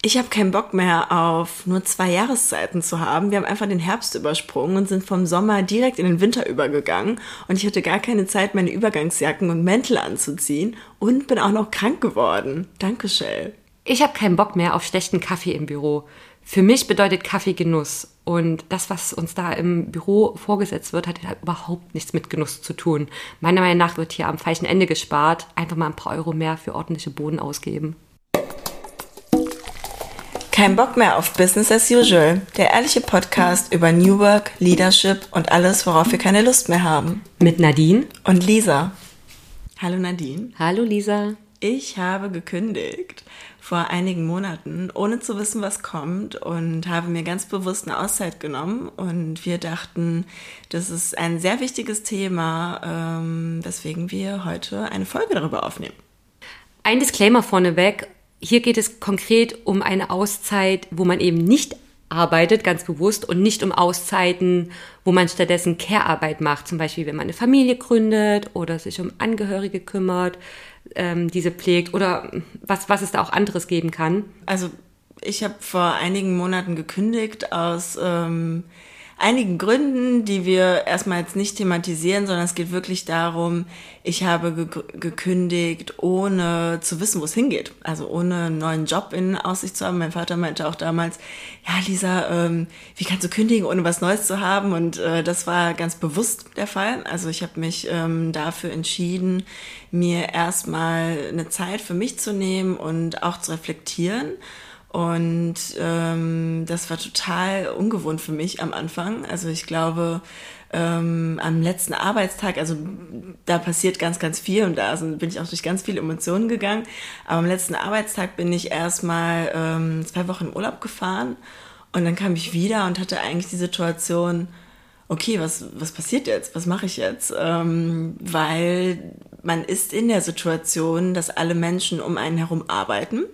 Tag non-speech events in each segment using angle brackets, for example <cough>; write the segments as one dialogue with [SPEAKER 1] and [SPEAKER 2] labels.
[SPEAKER 1] Ich habe keinen Bock mehr auf nur zwei Jahreszeiten zu haben. Wir haben einfach den Herbst übersprungen und sind vom Sommer direkt in den Winter übergegangen. Und ich hatte gar keine Zeit, meine Übergangsjacken und Mäntel anzuziehen und bin auch noch krank geworden. Danke, Shell.
[SPEAKER 2] Ich habe keinen Bock mehr auf schlechten Kaffee im Büro. Für mich bedeutet Kaffee Genuss. Und das, was uns da im Büro vorgesetzt wird, hat halt überhaupt nichts mit Genuss zu tun. Meiner Meinung nach wird hier am falschen Ende gespart. Einfach mal ein paar Euro mehr für ordentliche Boden ausgeben.
[SPEAKER 1] Kein Bock mehr auf Business as usual. Der ehrliche Podcast über New Work, Leadership und alles, worauf wir keine Lust mehr haben.
[SPEAKER 2] Mit Nadine
[SPEAKER 1] und Lisa. Hallo Nadine.
[SPEAKER 2] Hallo Lisa.
[SPEAKER 1] Ich habe gekündigt vor einigen Monaten, ohne zu wissen, was kommt und habe mir ganz bewusst eine Auszeit genommen und wir dachten, das ist ein sehr wichtiges Thema, ähm, weswegen wir heute eine Folge darüber aufnehmen.
[SPEAKER 2] Ein Disclaimer vorneweg hier geht es konkret um eine Auszeit, wo man eben nicht arbeitet, ganz bewusst, und nicht um Auszeiten, wo man stattdessen Care-Arbeit macht, zum Beispiel wenn man eine Familie gründet oder sich um Angehörige kümmert, ähm, diese pflegt oder was, was es da auch anderes geben kann.
[SPEAKER 1] Also ich habe vor einigen Monaten gekündigt aus ähm, einigen Gründen, die wir erstmal jetzt nicht thematisieren, sondern es geht wirklich darum, ich habe ge gekündigt, ohne zu wissen, wo es hingeht. Also ohne einen neuen Job in Aussicht zu haben. Mein Vater meinte auch damals, ja Lisa, ähm, wie kannst du kündigen, ohne was Neues zu haben? Und äh, das war ganz bewusst der Fall. Also ich habe mich ähm, dafür entschieden, mir erstmal eine Zeit für mich zu nehmen und auch zu reflektieren und ähm, das war total ungewohnt für mich am Anfang. Also ich glaube, ähm, am letzten Arbeitstag, also da passiert ganz, ganz viel und da sind, bin ich auch durch ganz viele Emotionen gegangen. Aber am letzten Arbeitstag bin ich erstmal ähm, zwei Wochen im Urlaub gefahren und dann kam ich wieder und hatte eigentlich die Situation, okay, was, was passiert jetzt? Was mache ich jetzt? Ähm, weil man ist in der Situation, dass alle Menschen um einen herum arbeiten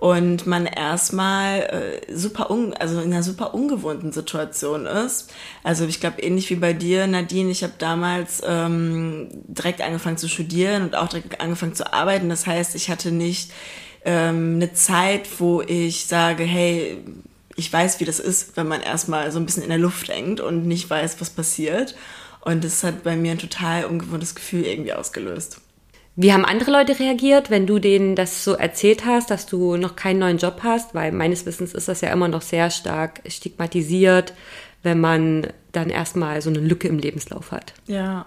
[SPEAKER 1] und man erstmal äh, super un also in einer super ungewohnten Situation ist. Also ich glaube ähnlich wie bei dir, Nadine, ich habe damals ähm, direkt angefangen zu studieren und auch direkt angefangen zu arbeiten. Das heißt, ich hatte nicht ähm, eine Zeit, wo ich sage, hey, ich weiß, wie das ist, wenn man erstmal so ein bisschen in der Luft hängt und nicht weiß, was passiert. Und das hat bei mir ein total ungewohntes Gefühl irgendwie ausgelöst.
[SPEAKER 2] Wie haben andere Leute reagiert, wenn du denen das so erzählt hast, dass du noch keinen neuen Job hast? Weil meines Wissens ist das ja immer noch sehr stark stigmatisiert, wenn man dann erstmal so eine Lücke im Lebenslauf hat.
[SPEAKER 1] Ja,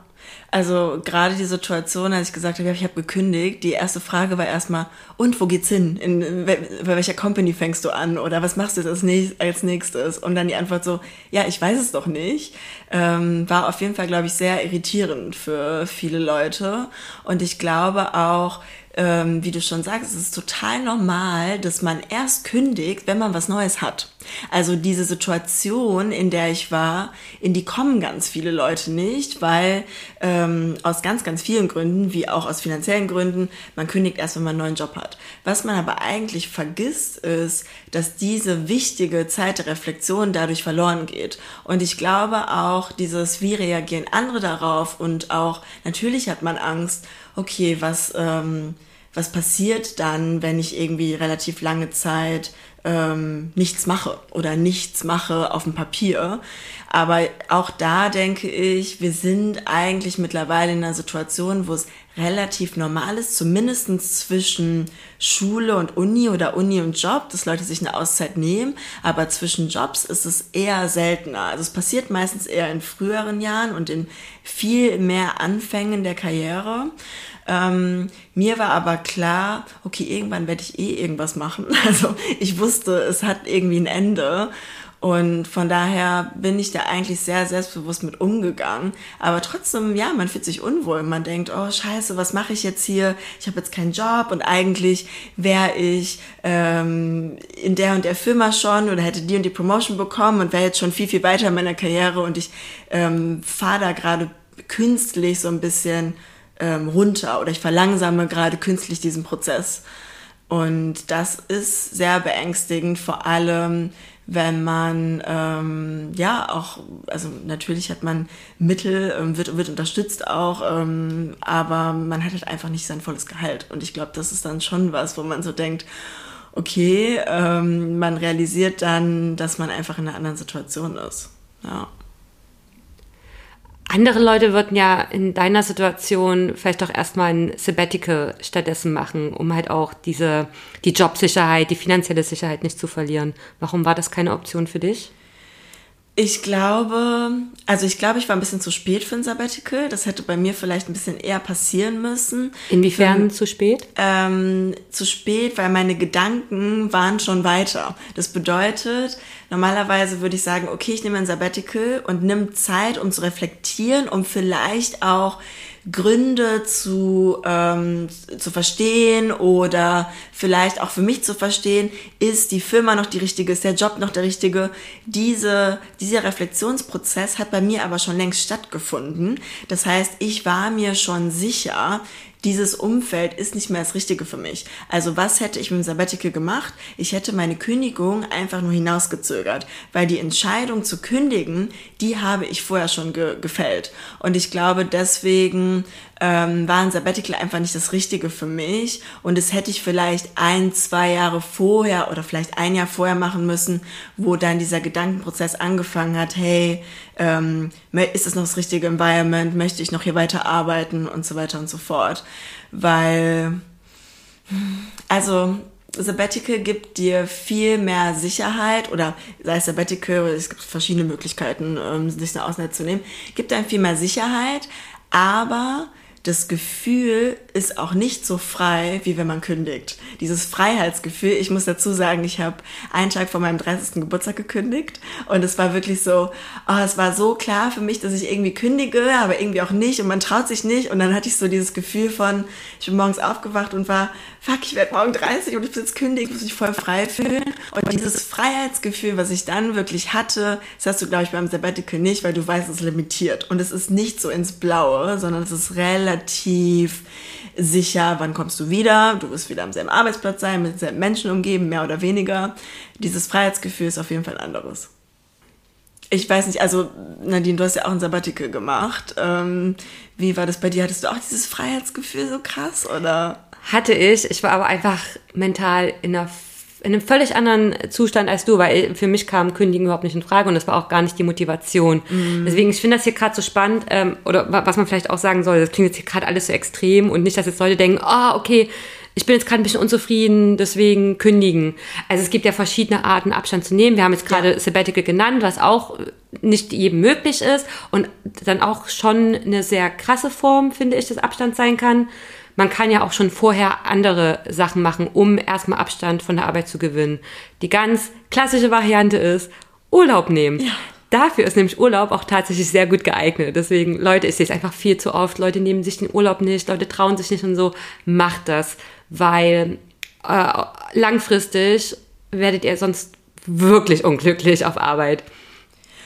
[SPEAKER 1] also gerade die Situation, als ich gesagt habe, ich habe gekündigt, die erste Frage war erstmal, und wo geht's hin? In, bei welcher Company fängst du an? Oder was machst du jetzt als nächstes? Und dann die Antwort so, ja, ich weiß es doch nicht. Ähm, war auf jeden Fall, glaube ich, sehr irritierend für viele Leute. Und ich glaube auch, ähm, wie du schon sagst, es ist total normal, dass man erst kündigt, wenn man was Neues hat. Also diese Situation, in der ich war, in die kommen ganz viele Leute nicht, weil ähm, aus ganz, ganz vielen Gründen, wie auch aus finanziellen Gründen, man kündigt erst, wenn man einen neuen Job hat. Was man aber eigentlich vergisst, ist, dass diese wichtige Zeit der Reflexion dadurch verloren geht. Und ich glaube auch, dieses, wie reagieren andere darauf und auch, natürlich hat man Angst, okay, was, ähm, was passiert dann, wenn ich irgendwie relativ lange Zeit ähm, nichts mache oder nichts mache auf dem Papier. Aber auch da denke ich, wir sind eigentlich mittlerweile in einer Situation, wo es relativ normal ist, zumindest zwischen Schule und Uni oder Uni und Job, dass Leute sich eine Auszeit nehmen. Aber zwischen Jobs ist es eher seltener. Also es passiert meistens eher in früheren Jahren und in viel mehr Anfängen der Karriere. Ähm, mir war aber klar, okay, irgendwann werde ich eh irgendwas machen. <laughs> Also ich wusste, es hat irgendwie ein Ende. Und von daher bin ich da eigentlich sehr selbstbewusst mit umgegangen. Aber trotzdem, ja, man fühlt sich unwohl. Man denkt, oh scheiße, was mache ich jetzt hier? Ich habe jetzt keinen Job und eigentlich wäre ich ähm, in der und der Firma schon oder hätte die und die Promotion bekommen und wäre jetzt schon viel, viel weiter in meiner Karriere und ich ähm, fahre da gerade künstlich so ein bisschen ähm, runter oder ich verlangsame gerade künstlich diesen Prozess. Und das ist sehr beängstigend, vor allem wenn man ähm, ja auch, also natürlich hat man Mittel, ähm, wird, wird unterstützt auch, ähm, aber man hat halt einfach nicht sein volles Gehalt. Und ich glaube, das ist dann schon was, wo man so denkt, okay, ähm, man realisiert dann, dass man einfach in einer anderen Situation ist. Ja.
[SPEAKER 2] Andere Leute würden ja in deiner Situation vielleicht doch erstmal ein Sabbatical stattdessen machen, um halt auch diese, die Jobsicherheit, die finanzielle Sicherheit nicht zu verlieren. Warum war das keine Option für dich?
[SPEAKER 1] Ich glaube, also ich glaube, ich war ein bisschen zu spät für ein Sabbatical. Das hätte bei mir vielleicht ein bisschen eher passieren müssen.
[SPEAKER 2] Inwiefern für, zu spät?
[SPEAKER 1] Ähm, zu spät, weil meine Gedanken waren schon weiter. Das bedeutet, normalerweise würde ich sagen, okay, ich nehme ein Sabbatical und nimm Zeit, um zu reflektieren, um vielleicht auch Gründe zu, ähm, zu verstehen oder vielleicht auch für mich zu verstehen, ist die Firma noch die richtige, ist der Job noch der richtige. Diese, dieser Reflexionsprozess hat bei mir aber schon längst stattgefunden. Das heißt, ich war mir schon sicher, dieses Umfeld ist nicht mehr das Richtige für mich. Also was hätte ich mit dem Sabbatical gemacht? Ich hätte meine Kündigung einfach nur hinausgezögert, weil die Entscheidung zu kündigen, die habe ich vorher schon ge gefällt. Und ich glaube, deswegen ähm, war ein Sabbatical einfach nicht das Richtige für mich. Und das hätte ich vielleicht ein, zwei Jahre vorher oder vielleicht ein Jahr vorher machen müssen, wo dann dieser Gedankenprozess angefangen hat, hey, ähm, ist es noch das richtige Environment? Möchte ich noch hier weiter arbeiten und so weiter und so fort? Weil, also Sabbatical gibt dir viel mehr Sicherheit oder sei es Sabbatical, es gibt verschiedene Möglichkeiten, ähm, sich eine Auszeit zu nehmen, gibt einem viel mehr Sicherheit, aber das Gefühl ist auch nicht so frei, wie wenn man kündigt. Dieses Freiheitsgefühl, ich muss dazu sagen, ich habe einen Tag vor meinem 30. Geburtstag gekündigt und es war wirklich so, oh, es war so klar für mich, dass ich irgendwie kündige, aber irgendwie auch nicht und man traut sich nicht und dann hatte ich so dieses Gefühl von, ich bin morgens aufgewacht und war, fuck, ich werde morgen 30 und ich bin jetzt kündigt, muss mich voll frei fühlen und dieses Freiheitsgefühl, was ich dann wirklich hatte, das hast du, glaube ich, beim Sabbatical nicht, weil du weißt, es ist limitiert und es ist nicht so ins Blaue, sondern es ist relativ relativ sicher, wann kommst du wieder, du wirst wieder am selben Arbeitsplatz sein, mit denselben Menschen umgeben, mehr oder weniger. Dieses Freiheitsgefühl ist auf jeden Fall ein anderes. Ich weiß nicht, also Nadine, du hast ja auch ein Sabbatical gemacht. Ähm, wie war das bei dir? Hattest du auch dieses Freiheitsgefühl so krass oder?
[SPEAKER 2] Hatte ich. Ich war aber einfach mental in einer in einem völlig anderen Zustand als du, weil für mich kam Kündigen überhaupt nicht in Frage und das war auch gar nicht die Motivation. Mhm. Deswegen, ich finde das hier gerade so spannend, ähm, oder was man vielleicht auch sagen soll, das klingt jetzt hier gerade alles so extrem und nicht, dass jetzt Leute denken, ah, oh, okay, ich bin jetzt gerade ein bisschen unzufrieden, deswegen kündigen. Also es gibt ja verschiedene Arten, Abstand zu nehmen. Wir haben jetzt gerade ja. Sabbatical genannt, was auch nicht jedem möglich ist und dann auch schon eine sehr krasse Form, finde ich, des Abstands sein kann man kann ja auch schon vorher andere Sachen machen, um erstmal Abstand von der Arbeit zu gewinnen. Die ganz klassische Variante ist Urlaub nehmen. Ja. Dafür ist nämlich Urlaub auch tatsächlich sehr gut geeignet. Deswegen, Leute, ich sehe es einfach viel zu oft. Leute nehmen sich den Urlaub nicht, Leute trauen sich nicht und so. Macht das, weil äh, langfristig werdet ihr sonst wirklich unglücklich auf Arbeit.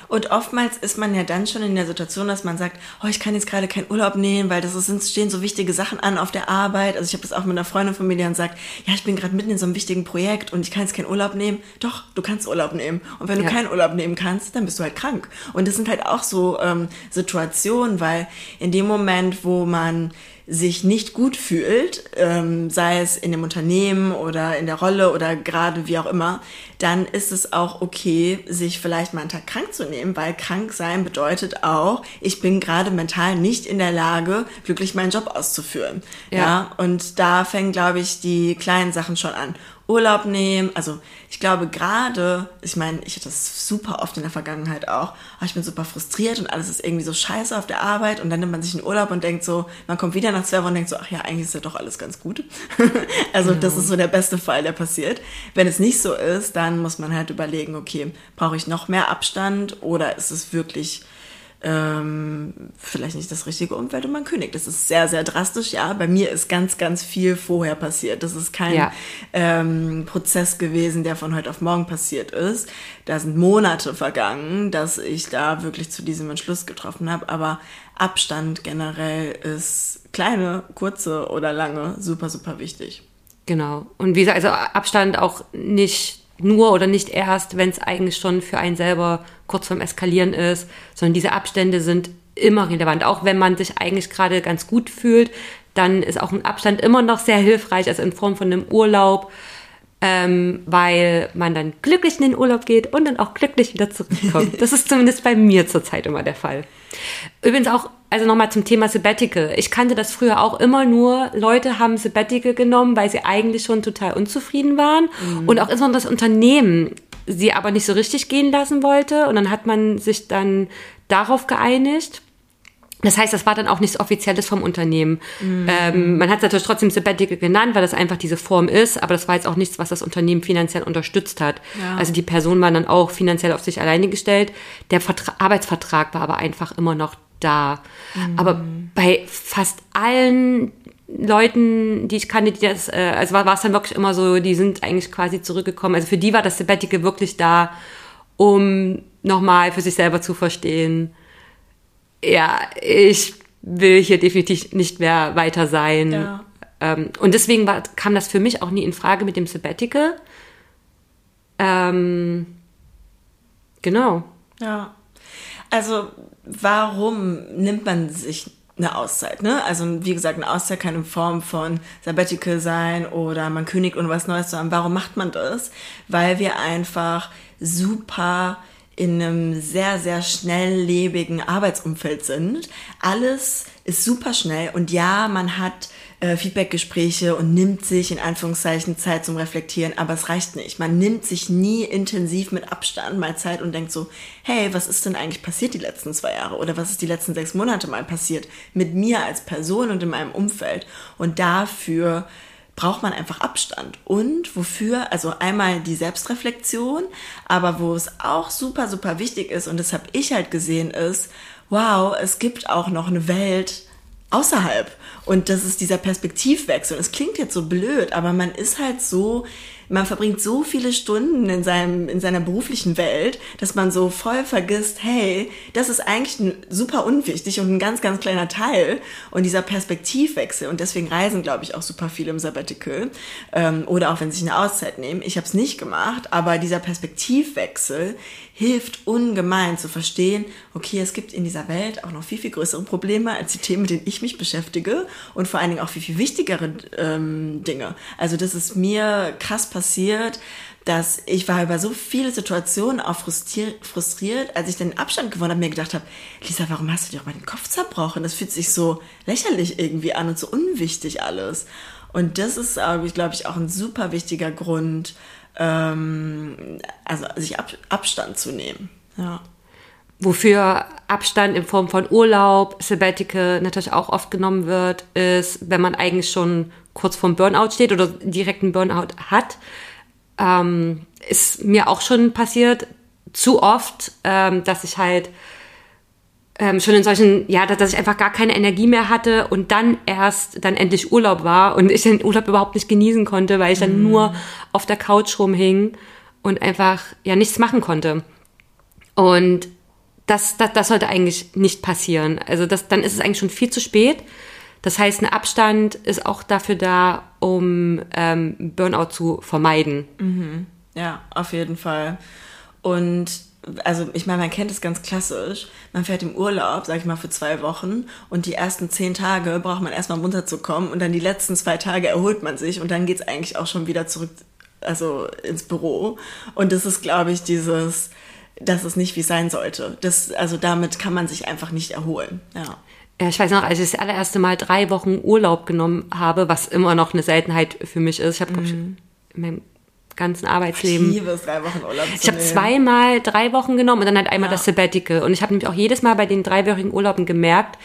[SPEAKER 1] Und oftmals ist man ja dann schon in der Situation, dass man sagt, oh, ich kann jetzt gerade keinen Urlaub nehmen, weil das ist, stehen so wichtige Sachen an auf der Arbeit. Also ich habe das auch mit einer Freundin von mir, die dann sagt, ja, ich bin gerade mitten in so einem wichtigen Projekt und ich kann jetzt keinen Urlaub nehmen. Doch, du kannst Urlaub nehmen. Und wenn du ja. keinen Urlaub nehmen kannst, dann bist du halt krank. Und das sind halt auch so ähm, Situationen, weil in dem Moment, wo man sich nicht gut fühlt, ähm, sei es in dem Unternehmen oder in der Rolle oder gerade wie auch immer, dann ist es auch okay, sich vielleicht mal einen Tag krank zu nehmen, weil krank sein bedeutet auch, ich bin gerade mental nicht in der Lage, glücklich meinen Job auszuführen. Ja. ja? Und da fängt, glaube ich, die kleinen Sachen schon an. Urlaub nehmen. Also ich glaube gerade, ich meine, ich hatte das super oft in der Vergangenheit auch. Ich bin super frustriert und alles ist irgendwie so scheiße auf der Arbeit und dann nimmt man sich einen Urlaub und denkt so, man kommt wieder nach zwei Wochen und denkt so, ach ja, eigentlich ist ja doch alles ganz gut. <laughs> also genau. das ist so der beste Fall, der passiert. Wenn es nicht so ist, dann muss man halt überlegen, okay, brauche ich noch mehr Abstand oder ist es wirklich ähm, vielleicht nicht das richtige Umfeld und man kündigt. Das ist sehr, sehr drastisch. Ja, bei mir ist ganz, ganz viel vorher passiert. Das ist kein ja. ähm, Prozess gewesen, der von heute auf morgen passiert ist. Da sind Monate vergangen, dass ich da wirklich zu diesem Entschluss getroffen habe. Aber Abstand generell ist kleine, kurze oder lange super, super wichtig.
[SPEAKER 2] Genau. Und wie gesagt, also Abstand auch nicht nur oder nicht erst, wenn es eigentlich schon für einen selber kurz vorm Eskalieren ist, sondern diese Abstände sind immer relevant. Auch wenn man sich eigentlich gerade ganz gut fühlt, dann ist auch ein Abstand immer noch sehr hilfreich, also in Form von einem Urlaub. ähm, weil man dann glücklich in den Urlaub geht und dann auch glücklich wieder zurückkommt. Das ist zumindest bei mir zurzeit immer der Fall. Übrigens auch, also nochmal zum Thema Sabbatical. Ich kannte das früher auch immer nur, Leute haben Sabbatical genommen, weil sie eigentlich schon total unzufrieden waren mhm. und auch insbesondere das Unternehmen sie aber nicht so richtig gehen lassen wollte und dann hat man sich dann darauf geeinigt das heißt, das war dann auch nichts Offizielles vom Unternehmen. Mhm. Ähm, man hat es natürlich trotzdem Sabbatical genannt, weil das einfach diese Form ist, aber das war jetzt auch nichts, was das Unternehmen finanziell unterstützt hat. Ja. Also die Person war dann auch finanziell auf sich alleine gestellt. Der Vertra Arbeitsvertrag war aber einfach immer noch da. Mhm. Aber bei fast allen Leuten, die ich kannte, die das, äh, also war, war es dann wirklich immer so, die sind eigentlich quasi zurückgekommen. Also für die war das Sabbatical wirklich da, um nochmal für sich selber zu verstehen, ja, ich will hier definitiv nicht mehr weiter sein. Ja. Ähm, und deswegen war, kam das für mich auch nie in Frage mit dem Sabbatical. Ähm, genau.
[SPEAKER 1] Ja. Also, warum nimmt man sich eine Auszeit, ne? Also, wie gesagt, eine Auszeit kann in Form von Sabbatical sein oder man kündigt, um was Neues zu haben. Warum macht man das? Weil wir einfach super in einem sehr, sehr schnelllebigen Arbeitsumfeld sind. Alles ist super schnell und ja, man hat äh, Feedbackgespräche und nimmt sich in Anführungszeichen Zeit zum Reflektieren, aber es reicht nicht. Man nimmt sich nie intensiv mit Abstand mal Zeit und denkt so, hey, was ist denn eigentlich passiert die letzten zwei Jahre oder was ist die letzten sechs Monate mal passiert mit mir als Person und in meinem Umfeld und dafür braucht man einfach Abstand. Und wofür? Also einmal die Selbstreflexion, aber wo es auch super, super wichtig ist, und das habe ich halt gesehen, ist, wow, es gibt auch noch eine Welt außerhalb. Und das ist dieser Perspektivwechsel. Es klingt jetzt so blöd, aber man ist halt so man verbringt so viele Stunden in, seinem, in seiner beruflichen Welt, dass man so voll vergisst, hey, das ist eigentlich super unwichtig und ein ganz, ganz kleiner Teil. Und dieser Perspektivwechsel, und deswegen reisen, glaube ich, auch super viele im Sabbatical ähm, oder auch wenn sie sich eine Auszeit nehmen. Ich habe es nicht gemacht, aber dieser Perspektivwechsel hilft ungemein zu verstehen, okay, es gibt in dieser Welt auch noch viel, viel größere Probleme als die Themen, mit denen ich mich beschäftige und vor allen Dingen auch viel, viel wichtigere ähm, Dinge. Also das ist mir krass passiert, dass ich war über so viele Situationen auch frustriert, als ich den Abstand gewonnen habe, mir gedacht habe, Lisa, warum hast du dir auch mal den Kopf zerbrochen? Das fühlt sich so lächerlich irgendwie an und so unwichtig alles. Und das ist, glaube ich, auch ein super wichtiger Grund, ähm, also sich Ab Abstand zu nehmen. Ja.
[SPEAKER 2] Wofür Abstand in Form von Urlaub, Sabbatical natürlich auch oft genommen wird, ist, wenn man eigentlich schon kurz vorm Burnout steht oder direkt einen Burnout hat. Ähm, ist mir auch schon passiert, zu oft, ähm, dass ich halt ähm, schon in solchen, ja, dass, dass ich einfach gar keine Energie mehr hatte und dann erst dann endlich Urlaub war und ich den Urlaub überhaupt nicht genießen konnte, weil ich dann mm. nur auf der Couch rumhing und einfach ja nichts machen konnte. Und das, das, das sollte eigentlich nicht passieren. Also das, dann ist es eigentlich schon viel zu spät. Das heißt, ein Abstand ist auch dafür da, um ähm, Burnout zu vermeiden.
[SPEAKER 1] Mhm. Ja, auf jeden Fall. Und also ich meine, man kennt es ganz klassisch. Man fährt im Urlaub, sag ich mal, für zwei Wochen und die ersten zehn Tage braucht man erstmal runterzukommen und dann die letzten zwei Tage erholt man sich und dann geht's eigentlich auch schon wieder zurück, also ins Büro. Und das ist, glaube ich, dieses, das ist nicht, wie es sein sollte. Das, also damit kann man sich einfach nicht erholen. Ja.
[SPEAKER 2] Ja, ich weiß noch, als ich das allererste Mal drei Wochen Urlaub genommen habe, was immer noch eine Seltenheit für mich ist. Ich habe, mhm. in meinem ganzen Arbeitsleben. Ich liebe es, drei Wochen Urlaub zu Ich habe zweimal drei Wochen genommen und dann halt einmal ja. das Sabbatical. Und ich habe nämlich auch jedes Mal bei den dreiwöchigen Urlauben gemerkt,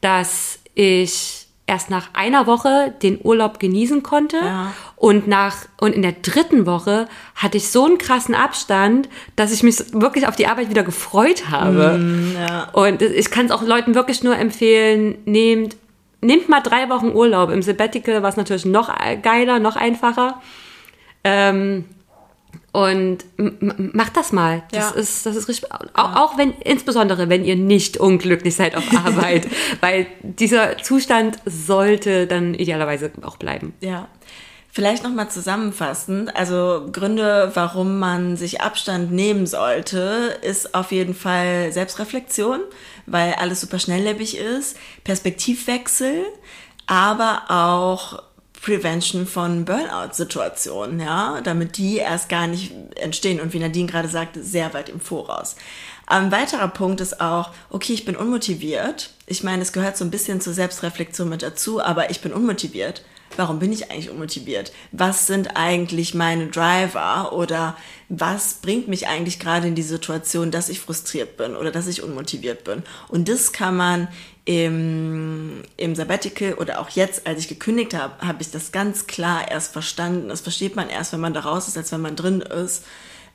[SPEAKER 2] dass ich erst nach einer Woche den Urlaub genießen konnte ja. und nach und in der dritten Woche hatte ich so einen krassen Abstand, dass ich mich wirklich auf die Arbeit wieder gefreut habe. Mm, ja. Und ich kann es auch Leuten wirklich nur empfehlen, nehmt nehmt mal drei Wochen Urlaub im Sabbatical, was natürlich noch geiler, noch einfacher. Ähm, und macht das mal. Das ja. ist, das ist richtig. Auch, ja. auch wenn, insbesondere wenn ihr nicht unglücklich seid auf <laughs> Arbeit, weil dieser Zustand sollte dann idealerweise auch bleiben.
[SPEAKER 1] Ja. Vielleicht nochmal zusammenfassend. Also Gründe, warum man sich Abstand nehmen sollte, ist auf jeden Fall Selbstreflexion, weil alles super schnelllebig ist, Perspektivwechsel, aber auch Prevention von Burnout-Situationen, ja, damit die erst gar nicht entstehen und wie Nadine gerade sagte, sehr weit im Voraus. Ein weiterer Punkt ist auch, okay, ich bin unmotiviert. Ich meine, es gehört so ein bisschen zur Selbstreflexion mit dazu, aber ich bin unmotiviert. Warum bin ich eigentlich unmotiviert? Was sind eigentlich meine Driver oder was bringt mich eigentlich gerade in die Situation, dass ich frustriert bin oder dass ich unmotiviert bin? Und das kann man im, im Sabbatical oder auch jetzt, als ich gekündigt habe, habe ich das ganz klar erst verstanden. Das versteht man erst, wenn man da raus ist, als wenn man drin ist.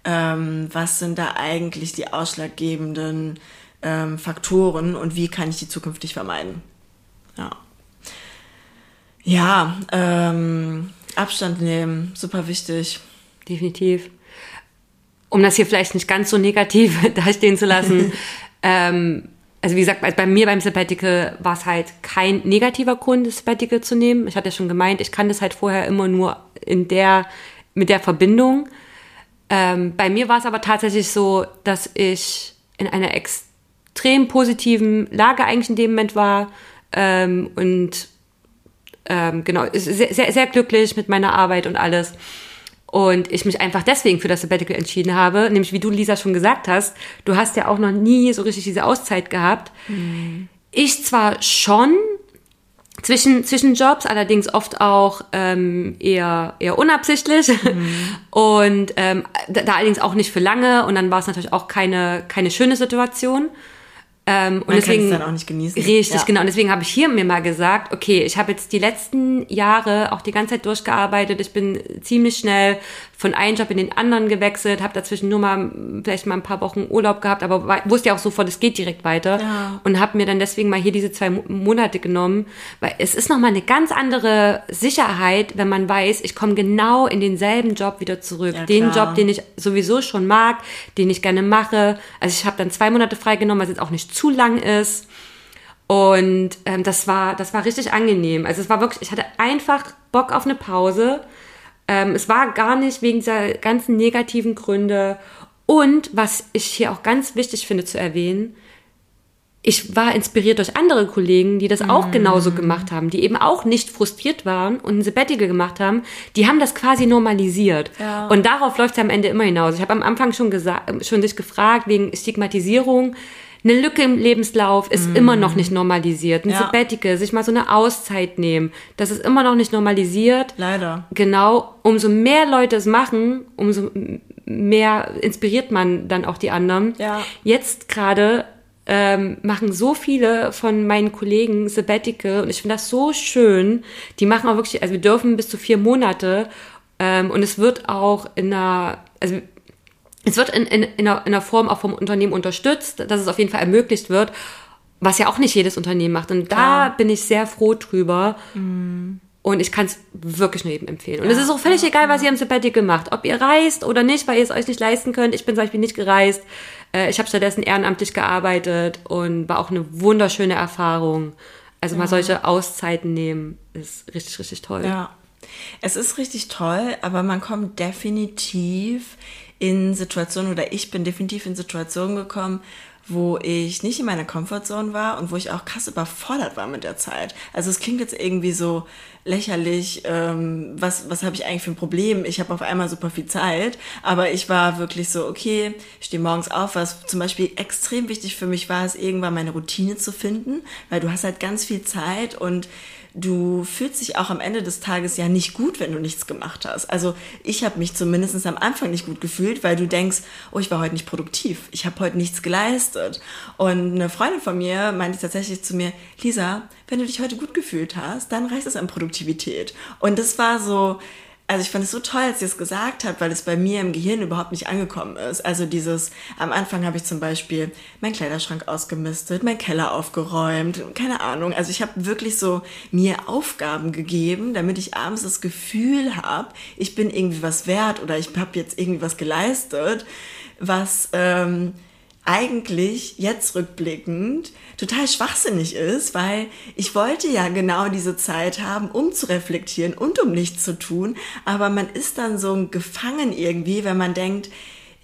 [SPEAKER 1] Ähm, was sind da eigentlich die ausschlaggebenden ähm, Faktoren und wie kann ich die zukünftig vermeiden? Ja. Ja, ähm, Abstand nehmen, super wichtig.
[SPEAKER 2] Definitiv. Um das hier vielleicht nicht ganz so negativ <laughs> dastehen zu lassen, <laughs> ähm, also wie gesagt, bei mir beim Sabbatical war es halt kein negativer Grund, das Sabbatical zu nehmen. Ich hatte ja schon gemeint, ich kann das halt vorher immer nur in der, mit der Verbindung. Ähm, bei mir war es aber tatsächlich so, dass ich in einer extrem positiven Lage eigentlich in dem Moment war ähm, und ähm, genau, sehr, sehr, sehr glücklich mit meiner Arbeit und alles. Und ich mich einfach deswegen für das Sabbatical entschieden habe, nämlich wie du, Lisa, schon gesagt hast, du hast ja auch noch nie so richtig diese Auszeit gehabt. Mhm. Ich zwar schon zwischen, zwischen Jobs, allerdings oft auch ähm, eher, eher unabsichtlich mhm. <laughs> und ähm, da, da allerdings auch nicht für lange und dann war es natürlich auch keine, keine schöne Situation. Ähm, und deswegen
[SPEAKER 1] kann es dann auch nicht genießen.
[SPEAKER 2] Richtig, ja. genau. Und deswegen habe ich hier mir mal gesagt, okay, ich habe jetzt die letzten Jahre auch die ganze Zeit durchgearbeitet. Ich bin ziemlich schnell von einem Job in den anderen gewechselt, habe dazwischen nur mal vielleicht mal ein paar Wochen Urlaub gehabt, aber wusste ja auch sofort, es geht direkt weiter ja. und habe mir dann deswegen mal hier diese zwei Monate genommen, weil es ist nochmal eine ganz andere Sicherheit, wenn man weiß, ich komme genau in denselben Job wieder zurück, ja, den Job, den ich sowieso schon mag, den ich gerne mache. Also ich habe dann zwei Monate freigenommen, was jetzt auch nicht zu lang ist. Und ähm, das war, das war richtig angenehm. Also es war wirklich, ich hatte einfach Bock auf eine Pause ähm, es war gar nicht wegen dieser ganzen negativen Gründe. Und was ich hier auch ganz wichtig finde zu erwähnen, ich war inspiriert durch andere Kollegen, die das auch mm. genauso gemacht haben, die eben auch nicht frustriert waren und ein Sabbatical gemacht haben. Die haben das quasi normalisiert. Ja. Und darauf läuft es am Ende immer hinaus. Ich habe am Anfang schon gesagt, schon dich gefragt wegen Stigmatisierung eine Lücke im Lebenslauf ist mm. immer noch nicht normalisiert. Ein ja. Sabbatical, sich mal so eine Auszeit nehmen, das ist immer noch nicht normalisiert.
[SPEAKER 1] Leider.
[SPEAKER 2] Genau. Umso mehr Leute es machen, umso mehr inspiriert man dann auch die anderen.
[SPEAKER 1] Ja.
[SPEAKER 2] Jetzt gerade ähm, machen so viele von meinen Kollegen Sabbatical und ich finde das so schön. Die machen auch wirklich, also wir dürfen bis zu vier Monate ähm, und es wird auch in einer, also es wird in, in, in, einer, in einer Form auch vom Unternehmen unterstützt, dass es auf jeden Fall ermöglicht wird, was ja auch nicht jedes Unternehmen macht. Und da bin ich sehr froh drüber. Mm. Und ich kann es wirklich nur jedem empfehlen. Und ja, es ist auch völlig ja, egal, was ihr im Sabbatical macht. Ob ihr reist oder nicht, weil ihr es euch nicht leisten könnt. Ich bin zum Beispiel nicht gereist. Äh, ich habe stattdessen ehrenamtlich gearbeitet und war auch eine wunderschöne Erfahrung. Also ja. mal solche Auszeiten nehmen, ist richtig, richtig toll.
[SPEAKER 1] Ja. Es ist richtig toll, aber man kommt definitiv in Situationen oder ich bin definitiv in Situationen gekommen, wo ich nicht in meiner Comfortzone war und wo ich auch krass überfordert war mit der Zeit. Also es klingt jetzt irgendwie so lächerlich, ähm, was, was habe ich eigentlich für ein Problem? Ich habe auf einmal super viel Zeit, aber ich war wirklich so, okay, ich stehe morgens auf, was zum Beispiel extrem wichtig für mich war, ist irgendwann meine Routine zu finden, weil du hast halt ganz viel Zeit und du fühlst dich auch am Ende des Tages ja nicht gut, wenn du nichts gemacht hast. Also ich habe mich zumindest am Anfang nicht gut gefühlt, weil du denkst, oh, ich war heute nicht produktiv, ich habe heute nichts geleistet. Und eine Freundin von mir meinte tatsächlich zu mir, Lisa, wenn du dich heute gut gefühlt hast, dann reicht es an Produktivität. Und das war so, also ich fand es so toll, als sie es gesagt hat, weil es bei mir im Gehirn überhaupt nicht angekommen ist. Also dieses, am Anfang habe ich zum Beispiel meinen Kleiderschrank ausgemistet, meinen Keller aufgeräumt, keine Ahnung. Also ich habe wirklich so mir Aufgaben gegeben, damit ich abends das Gefühl habe, ich bin irgendwie was wert oder ich habe jetzt irgendwie was geleistet, was ähm, eigentlich jetzt rückblickend total schwachsinnig ist, weil ich wollte ja genau diese Zeit haben, um zu reflektieren und um nichts zu tun, aber man ist dann so gefangen irgendwie, wenn man denkt,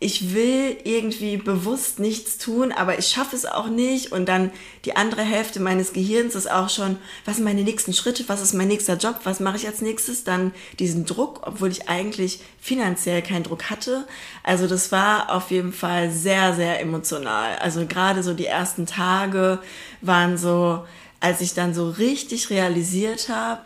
[SPEAKER 1] ich will irgendwie bewusst nichts tun, aber ich schaffe es auch nicht. Und dann die andere Hälfte meines Gehirns ist auch schon, was sind meine nächsten Schritte, was ist mein nächster Job, was mache ich als nächstes? Dann diesen Druck, obwohl ich eigentlich finanziell keinen Druck hatte. Also das war auf jeden Fall sehr, sehr emotional. Also gerade so die ersten Tage waren so, als ich dann so richtig realisiert habe,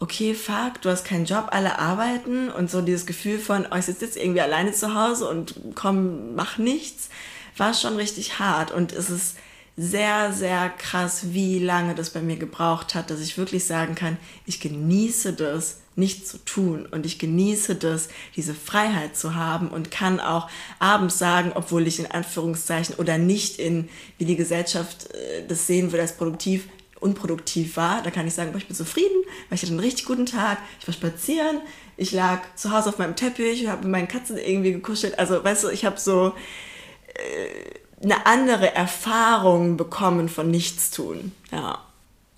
[SPEAKER 1] okay, fuck, du hast keinen Job, alle arbeiten und so dieses Gefühl von, oh, ich sitze jetzt irgendwie alleine zu Hause und komm, mach nichts, war schon richtig hart. Und es ist sehr, sehr krass, wie lange das bei mir gebraucht hat, dass ich wirklich sagen kann, ich genieße das, nichts zu tun. Und ich genieße das, diese Freiheit zu haben und kann auch abends sagen, obwohl ich in Anführungszeichen oder nicht in, wie die Gesellschaft äh, das sehen will als produktiv, unproduktiv war, da kann ich sagen, ich bin zufrieden, weil ich hatte einen richtig guten Tag, ich war spazieren, ich lag zu Hause auf meinem Teppich, habe mit meinen Katzen irgendwie gekuschelt. Also, weißt du, ich habe so äh, eine andere Erfahrung bekommen von Nichtstun. Ja.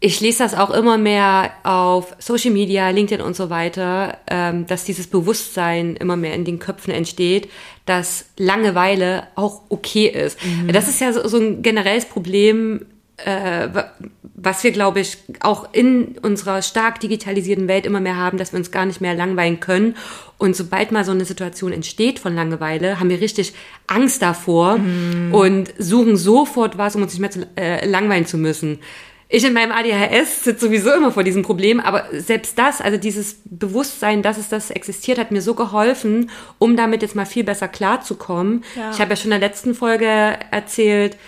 [SPEAKER 2] Ich lese das auch immer mehr auf Social Media, LinkedIn und so weiter, ähm, dass dieses Bewusstsein immer mehr in den Köpfen entsteht, dass Langeweile auch okay ist. Mhm. Das ist ja so, so ein generelles Problem äh, was wir, glaube ich, auch in unserer stark digitalisierten Welt immer mehr haben, dass wir uns gar nicht mehr langweilen können. Und sobald mal so eine Situation entsteht von Langeweile, haben wir richtig Angst davor mm. und suchen sofort was, um uns nicht mehr zu, äh, langweilen zu müssen. Ich in meinem ADHS sitze sowieso immer vor diesem Problem, aber selbst das, also dieses Bewusstsein, dass es das existiert, hat mir so geholfen, um damit jetzt mal viel besser klarzukommen. Ja. Ich habe ja schon in der letzten Folge erzählt,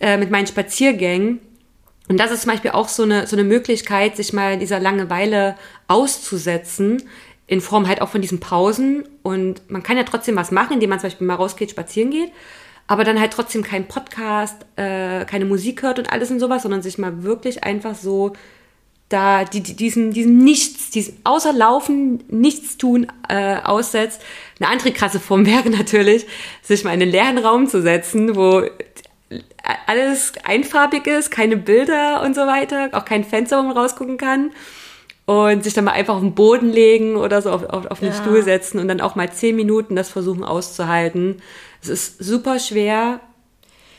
[SPEAKER 2] äh, mit meinen Spaziergängen. Und das ist zum Beispiel auch so eine, so eine Möglichkeit, sich mal dieser Langeweile auszusetzen, in Form halt auch von diesen Pausen. Und man kann ja trotzdem was machen, indem man zum Beispiel mal rausgeht, spazieren geht, aber dann halt trotzdem kein Podcast, äh, keine Musik hört und alles und sowas, sondern sich mal wirklich einfach so da die, die, diesen, diesen Nichts, diesen außer Laufen, Nichts tun äh, aussetzt. Eine andere krasse Form wäre <laughs> natürlich, sich mal in einen leeren Raum zu setzen, wo alles einfarbig ist, keine Bilder und so weiter, auch kein Fenster, wo man rausgucken kann. Und sich dann mal einfach auf den Boden legen oder so auf, auf, auf den ja. Stuhl setzen und dann auch mal zehn Minuten das versuchen auszuhalten. Es ist super schwer,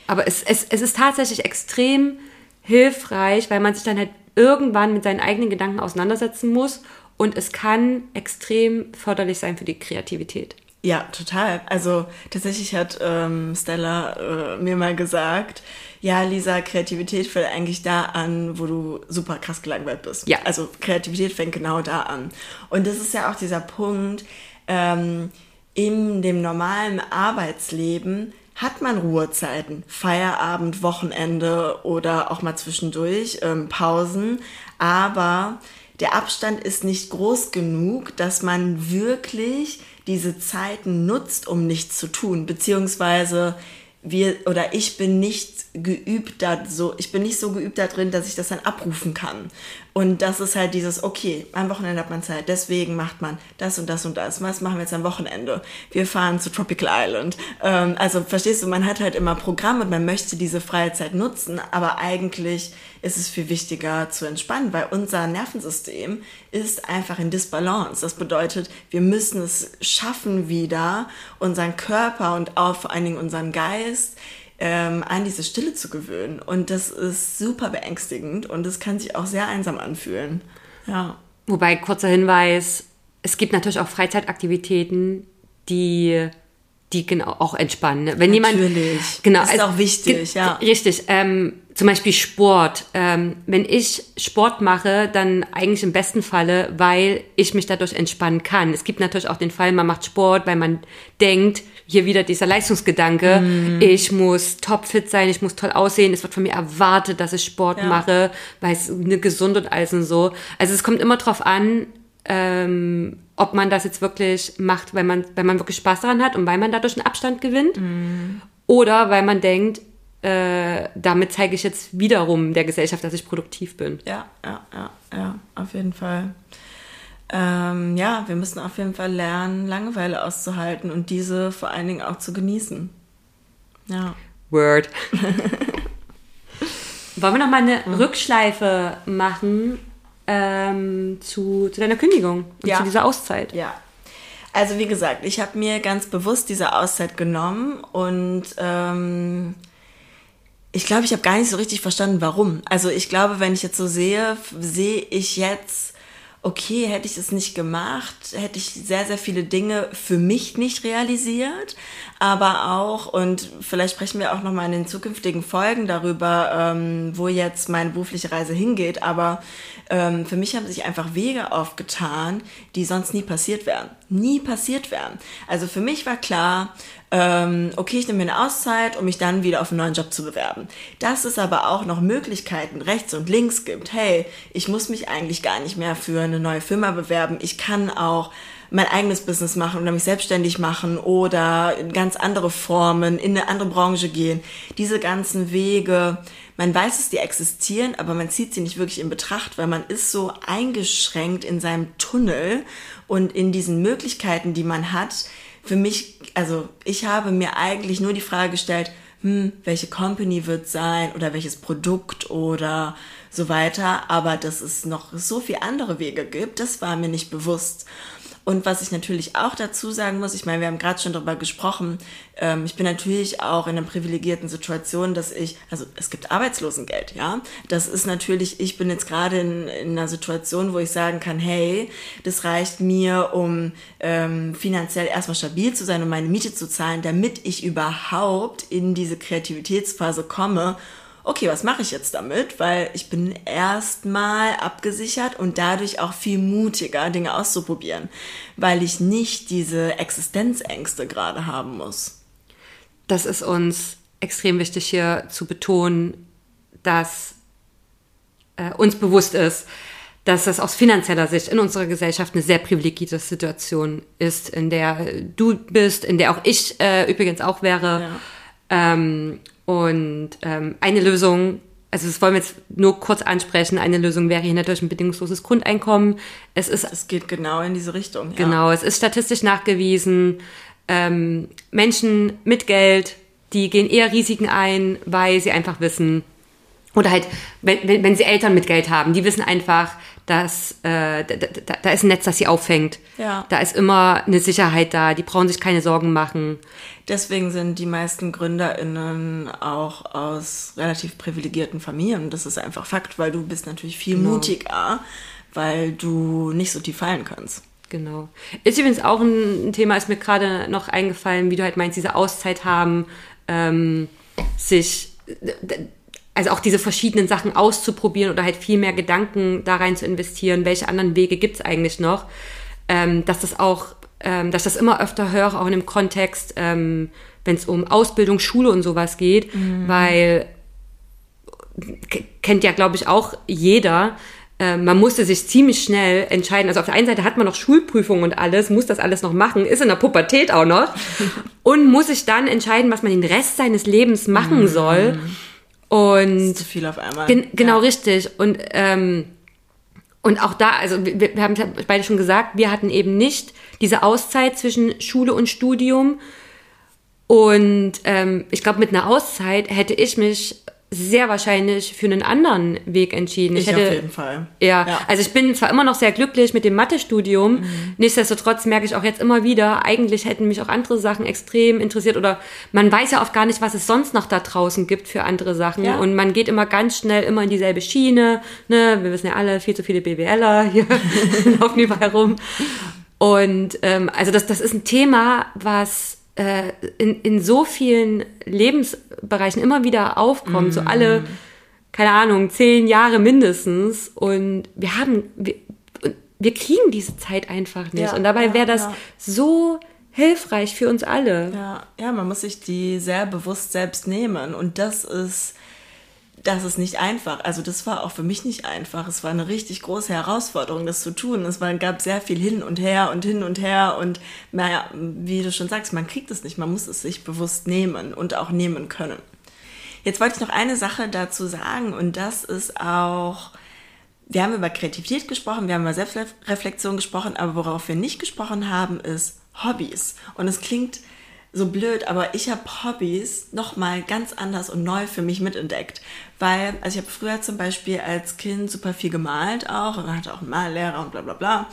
[SPEAKER 2] aber es, es, es ist tatsächlich extrem hilfreich, weil man sich dann halt irgendwann mit seinen eigenen Gedanken auseinandersetzen muss und es kann extrem förderlich sein für die Kreativität.
[SPEAKER 1] Ja, total. Also tatsächlich hat ähm, Stella äh, mir mal gesagt, ja, Lisa, Kreativität fängt eigentlich da an, wo du super krass gelangweilt bist. Ja. Also Kreativität fängt genau da an. Und das ist ja auch dieser Punkt, ähm, in dem normalen Arbeitsleben hat man Ruhezeiten, Feierabend, Wochenende oder auch mal zwischendurch ähm, Pausen, aber der Abstand ist nicht groß genug, dass man wirklich diese Zeiten nutzt, um nichts zu tun, beziehungsweise wir oder ich bin nicht geübt da so, ich bin nicht so geübt da drin, dass ich das dann abrufen kann. Und das ist halt dieses, okay, am Wochenende hat man Zeit, deswegen macht man das und das und das. Was machen wir jetzt am Wochenende? Wir fahren zu Tropical Island. Ähm, also verstehst du, man hat halt immer Programm und man möchte diese freie Zeit nutzen, aber eigentlich ist es viel wichtiger zu entspannen, weil unser Nervensystem ist einfach in Disbalance. Das bedeutet, wir müssen es schaffen, wieder unseren Körper und auch vor allen Dingen unseren Geist ähm, an diese Stille zu gewöhnen. Und das ist super beängstigend und es kann sich auch sehr einsam anfühlen. Ja.
[SPEAKER 2] Wobei, kurzer Hinweis, es gibt natürlich auch Freizeitaktivitäten, die die genau auch entspannen. Ne? Wenn
[SPEAKER 1] Natürlich. jemand genau ist also, auch wichtig, ja.
[SPEAKER 2] Richtig. Ähm, zum Beispiel Sport. Ähm, wenn ich Sport mache, dann eigentlich im besten Falle, weil ich mich dadurch entspannen kann. Es gibt natürlich auch den Fall, man macht Sport, weil man denkt, hier wieder dieser Leistungsgedanke, mm. ich muss topfit sein, ich muss toll aussehen, es wird von mir erwartet, dass ich Sport ja. mache, weil es eine gesund und alles und so. Also es kommt immer drauf an, ähm, ob man das jetzt wirklich macht, weil man, weil man wirklich Spaß daran hat und weil man dadurch einen Abstand gewinnt. Mm. Oder weil man denkt, äh, damit zeige ich jetzt wiederum der Gesellschaft, dass ich produktiv bin.
[SPEAKER 1] Ja, ja, ja, ja, auf jeden Fall. Ähm, ja, wir müssen auf jeden Fall lernen, Langeweile auszuhalten und diese vor allen Dingen auch zu genießen. Ja.
[SPEAKER 2] Word. <laughs> Wollen wir noch mal eine mhm. Rückschleife machen ähm, zu, zu deiner Kündigung und ja. zu dieser Auszeit?
[SPEAKER 1] Ja. Also wie gesagt, ich habe mir ganz bewusst diese Auszeit genommen und ähm, ich glaube, ich habe gar nicht so richtig verstanden, warum. Also ich glaube, wenn ich jetzt so sehe, sehe ich jetzt, okay, hätte ich es nicht gemacht, hätte ich sehr, sehr viele Dinge für mich nicht realisiert, aber auch, und vielleicht sprechen wir auch nochmal in den zukünftigen Folgen darüber, ähm, wo jetzt meine berufliche Reise hingeht, aber ähm, für mich haben sich einfach Wege aufgetan, die sonst nie passiert wären. Nie passiert wären. Also für mich war klar, ähm, okay, ich nehme mir eine Auszeit, um mich dann wieder auf einen neuen Job zu bewerben. Dass es aber auch noch Möglichkeiten rechts und links gibt. Hey, ich muss mich eigentlich gar nicht mehr für eine neue Firma bewerben. Ich kann auch mein eigenes Business machen oder mich selbstständig machen oder in ganz andere Formen, in eine andere Branche gehen. Diese ganzen Wege, man weiß, dass die existieren, aber man zieht sie nicht wirklich in Betracht, weil man ist so eingeschränkt in seinem Tunnel und in diesen Möglichkeiten, die man hat, für mich, also ich habe mir eigentlich nur die Frage gestellt, hm, welche Company wird sein oder welches Produkt oder so weiter, aber dass es noch so viele andere Wege gibt, das war mir nicht bewusst. Und was ich natürlich auch dazu sagen muss, ich meine, wir haben gerade schon darüber gesprochen, ähm, ich bin natürlich auch in einer privilegierten Situation, dass ich, also es gibt Arbeitslosengeld, ja. Das ist natürlich, ich bin jetzt gerade in, in einer Situation, wo ich sagen kann, hey, das reicht mir, um ähm, finanziell erstmal stabil zu sein und meine Miete zu zahlen, damit ich überhaupt in diese Kreativitätsphase komme okay, was mache ich jetzt damit? Weil ich bin erstmal abgesichert und dadurch auch viel mutiger, Dinge auszuprobieren, weil ich nicht diese Existenzängste gerade haben muss.
[SPEAKER 2] Das ist uns extrem wichtig hier zu betonen, dass äh, uns bewusst ist, dass das aus finanzieller Sicht in unserer Gesellschaft eine sehr privilegierte Situation ist, in der du bist, in der auch ich äh, übrigens auch wäre. Ja. Ähm, und ähm, eine Lösung, also das wollen wir jetzt nur kurz ansprechen, eine Lösung wäre hier natürlich ein bedingungsloses Grundeinkommen. Es ist.
[SPEAKER 1] Es geht genau in diese Richtung.
[SPEAKER 2] Ja. Genau, es ist statistisch nachgewiesen. Ähm, Menschen mit Geld, die gehen eher Risiken ein, weil sie einfach wissen, oder halt, wenn, wenn, wenn sie Eltern mit Geld haben, die wissen einfach, dass äh, da, da, da ist ein Netz, das sie auffängt. Ja. Da ist immer eine Sicherheit da, die brauchen sich keine Sorgen machen.
[SPEAKER 1] Deswegen sind die meisten GründerInnen auch aus relativ privilegierten Familien. Das ist einfach Fakt, weil du bist natürlich viel genau. mutiger, weil du nicht so tief fallen kannst.
[SPEAKER 2] Genau. Ist übrigens auch ein Thema, ist mir gerade noch eingefallen, wie du halt meinst, diese Auszeit haben, ähm, sich also auch diese verschiedenen Sachen auszuprobieren oder halt viel mehr Gedanken da rein zu investieren, welche anderen Wege gibt's eigentlich noch, ähm, dass das auch, ähm, dass das immer öfter höre, auch in dem Kontext, ähm, wenn es um Ausbildung, Schule und sowas geht, mhm. weil kennt ja, glaube ich, auch jeder, äh, man musste sich ziemlich schnell entscheiden. Also auf der einen Seite hat man noch Schulprüfungen und alles, muss das alles noch machen, ist in der Pubertät auch noch <laughs> und muss sich dann entscheiden, was man den Rest seines Lebens machen mhm. Und
[SPEAKER 1] zu viel auf einmal.
[SPEAKER 2] Gen genau ja. richtig. Und ähm, und auch da, also wir, wir haben beide schon gesagt, wir hatten eben nicht diese Auszeit zwischen Schule und Studium. Und ähm, ich glaube, mit einer Auszeit hätte ich mich sehr wahrscheinlich für einen anderen Weg entschieden.
[SPEAKER 1] Ich, ich hätte, auf jeden Fall.
[SPEAKER 2] Ja, ja, also ich bin zwar immer noch sehr glücklich mit dem Mathestudium, mhm. nichtsdestotrotz merke ich auch jetzt immer wieder, eigentlich hätten mich auch andere Sachen extrem interessiert oder man weiß ja oft gar nicht, was es sonst noch da draußen gibt für andere Sachen ja. und man geht immer ganz schnell immer in dieselbe Schiene. Ne? Wir wissen ja alle, viel zu viele BWLer hier <laughs> laufen überall rum. Und ähm, also das, das ist ein Thema, was äh, in, in so vielen Lebensbereichen immer wieder aufkommt, mm. so alle, keine Ahnung, zehn Jahre mindestens. Und wir haben, wir, wir kriegen diese Zeit einfach nicht. Ja, und dabei wäre das ja. so hilfreich für uns alle.
[SPEAKER 1] Ja, ja, man muss sich die sehr bewusst selbst nehmen. Und das ist das ist nicht einfach. Also das war auch für mich nicht einfach. Es war eine richtig große Herausforderung, das zu tun. Es war, gab sehr viel hin und her und hin und her und naja, wie du schon sagst, man kriegt es nicht. Man muss es sich bewusst nehmen und auch nehmen können. Jetzt wollte ich noch eine Sache dazu sagen und das ist auch, wir haben über Kreativität gesprochen, wir haben über Selbstreflexion gesprochen, aber worauf wir nicht gesprochen haben, ist Hobbys. Und es klingt so blöd, aber ich habe Hobbys nochmal ganz anders und neu für mich mitentdeckt. Weil, also ich habe früher zum Beispiel als Kind super viel gemalt auch und hatte auch einen Mallehrer und bla bla bla.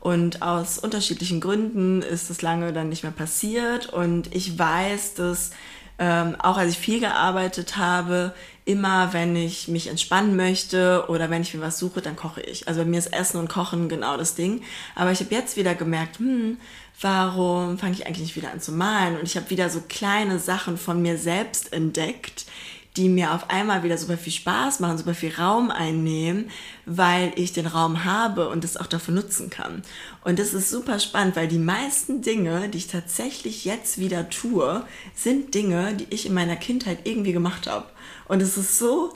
[SPEAKER 1] Und aus unterschiedlichen Gründen ist es lange dann nicht mehr passiert. Und ich weiß, dass ähm, auch als ich viel gearbeitet habe, immer wenn ich mich entspannen möchte oder wenn ich mir was suche, dann koche ich. Also bei mir ist Essen und Kochen genau das Ding. Aber ich habe jetzt wieder gemerkt, hm, warum fange ich eigentlich nicht wieder an zu malen? Und ich habe wieder so kleine Sachen von mir selbst entdeckt, die mir auf einmal wieder super viel Spaß machen, super viel Raum einnehmen, weil ich den Raum habe und es auch dafür nutzen kann. Und das ist super spannend, weil die meisten Dinge, die ich tatsächlich jetzt wieder tue, sind Dinge, die ich in meiner Kindheit irgendwie gemacht habe. Und es ist so,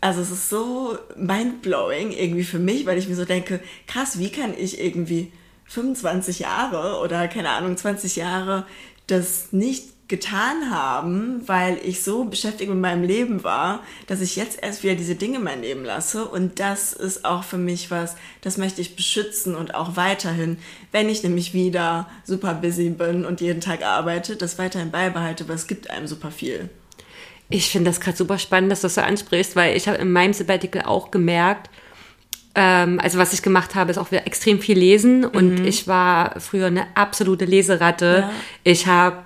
[SPEAKER 1] also es ist so mindblowing irgendwie für mich, weil ich mir so denke, krass, wie kann ich irgendwie 25 Jahre oder keine Ahnung, 20 Jahre das nicht getan haben, weil ich so beschäftigt mit meinem Leben war, dass ich jetzt erst wieder diese Dinge mein Leben lasse. Und das ist auch für mich was, das möchte ich beschützen und auch weiterhin, wenn ich nämlich wieder super busy bin und jeden Tag arbeite, das weiterhin beibehalte, weil es gibt einem super viel.
[SPEAKER 2] Ich finde das gerade super spannend, dass du das so ansprichst, weil ich habe in meinem Sabbatical auch gemerkt, ähm, also was ich gemacht habe, ist auch wieder extrem viel lesen und mhm. ich war früher eine absolute Leseratte. Ja. Ich habe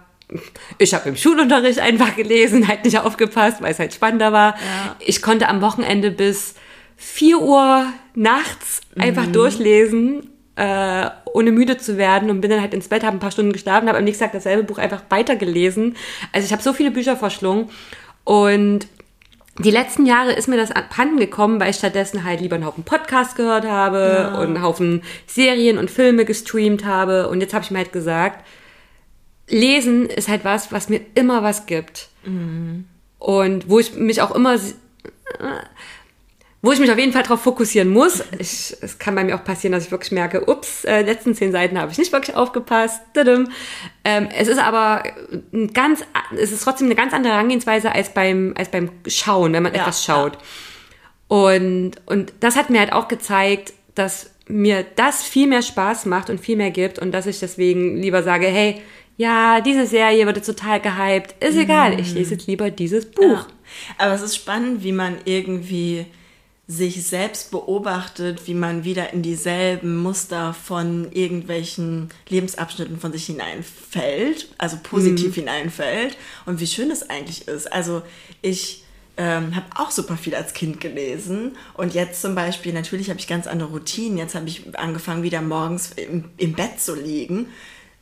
[SPEAKER 2] ich habe im Schulunterricht einfach gelesen, halt nicht aufgepasst, weil es halt spannender war. Ja. Ich konnte am Wochenende bis 4 Uhr nachts einfach mhm. durchlesen, äh, ohne müde zu werden und bin dann halt ins Bett, habe ein paar Stunden geschlafen, habe am nächsten Tag dasselbe Buch einfach weitergelesen. Also ich habe so viele Bücher verschlungen und die letzten Jahre ist mir das abhanden gekommen, weil ich stattdessen halt lieber einen Haufen Podcast gehört habe ja. und einen Haufen Serien und Filme gestreamt habe. Und jetzt habe ich mir halt gesagt, Lesen ist halt was, was mir immer was gibt. Mhm. Und wo ich mich auch immer, wo ich mich auf jeden Fall darauf fokussieren muss. Ich, es kann bei mir auch passieren, dass ich wirklich merke, ups, äh, letzten zehn Seiten habe ich nicht wirklich aufgepasst. Ähm, es ist aber ein ganz, es ist trotzdem eine ganz andere Herangehensweise als beim, als beim Schauen, wenn man ja, etwas schaut. Ja. Und, und das hat mir halt auch gezeigt, dass mir das viel mehr Spaß macht und viel mehr gibt und dass ich deswegen lieber sage, hey, ja, diese Serie wurde total gehypt. Ist mhm. egal, ich lese jetzt lieber dieses Buch. Ja.
[SPEAKER 1] Aber es ist spannend, wie man irgendwie sich selbst beobachtet, wie man wieder in dieselben Muster von irgendwelchen Lebensabschnitten von sich hineinfällt, also positiv mhm. hineinfällt und wie schön es eigentlich ist. Also ich ähm, habe auch super viel als Kind gelesen und jetzt zum Beispiel, natürlich habe ich ganz andere Routinen. Jetzt habe ich angefangen, wieder morgens im, im Bett zu liegen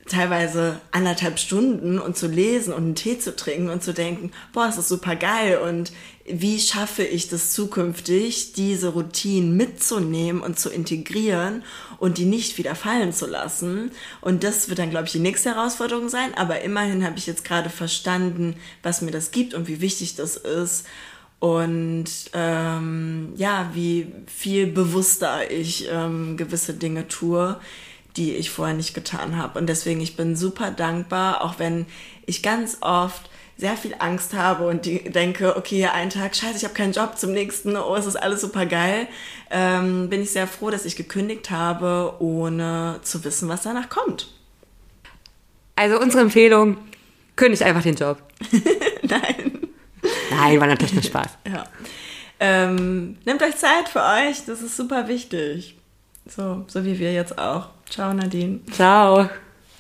[SPEAKER 1] teilweise anderthalb Stunden und zu lesen und einen Tee zu trinken und zu denken, boah, es ist super geil und wie schaffe ich das zukünftig, diese Routinen mitzunehmen und zu integrieren und die nicht wieder fallen zu lassen. Und das wird dann, glaube ich, die nächste Herausforderung sein. Aber immerhin habe ich jetzt gerade verstanden, was mir das gibt und wie wichtig das ist. Und ähm, ja, wie viel bewusster ich ähm, gewisse Dinge tue die ich vorher nicht getan habe. Und deswegen, ich bin super dankbar, auch wenn ich ganz oft sehr viel Angst habe und die denke, okay, einen Tag, scheiße, ich habe keinen Job, zum nächsten, oh, es ist alles super geil, ähm, bin ich sehr froh, dass ich gekündigt habe, ohne zu wissen, was danach kommt.
[SPEAKER 2] Also unsere Empfehlung, kündigt einfach den Job. <laughs>
[SPEAKER 1] Nein.
[SPEAKER 2] Nein, war natürlich nur Spaß. <laughs>
[SPEAKER 1] ja. Ähm, nehmt euch Zeit für euch, das ist super wichtig. So, so wie wir jetzt auch. Ciao, Nadine.
[SPEAKER 2] Ciao.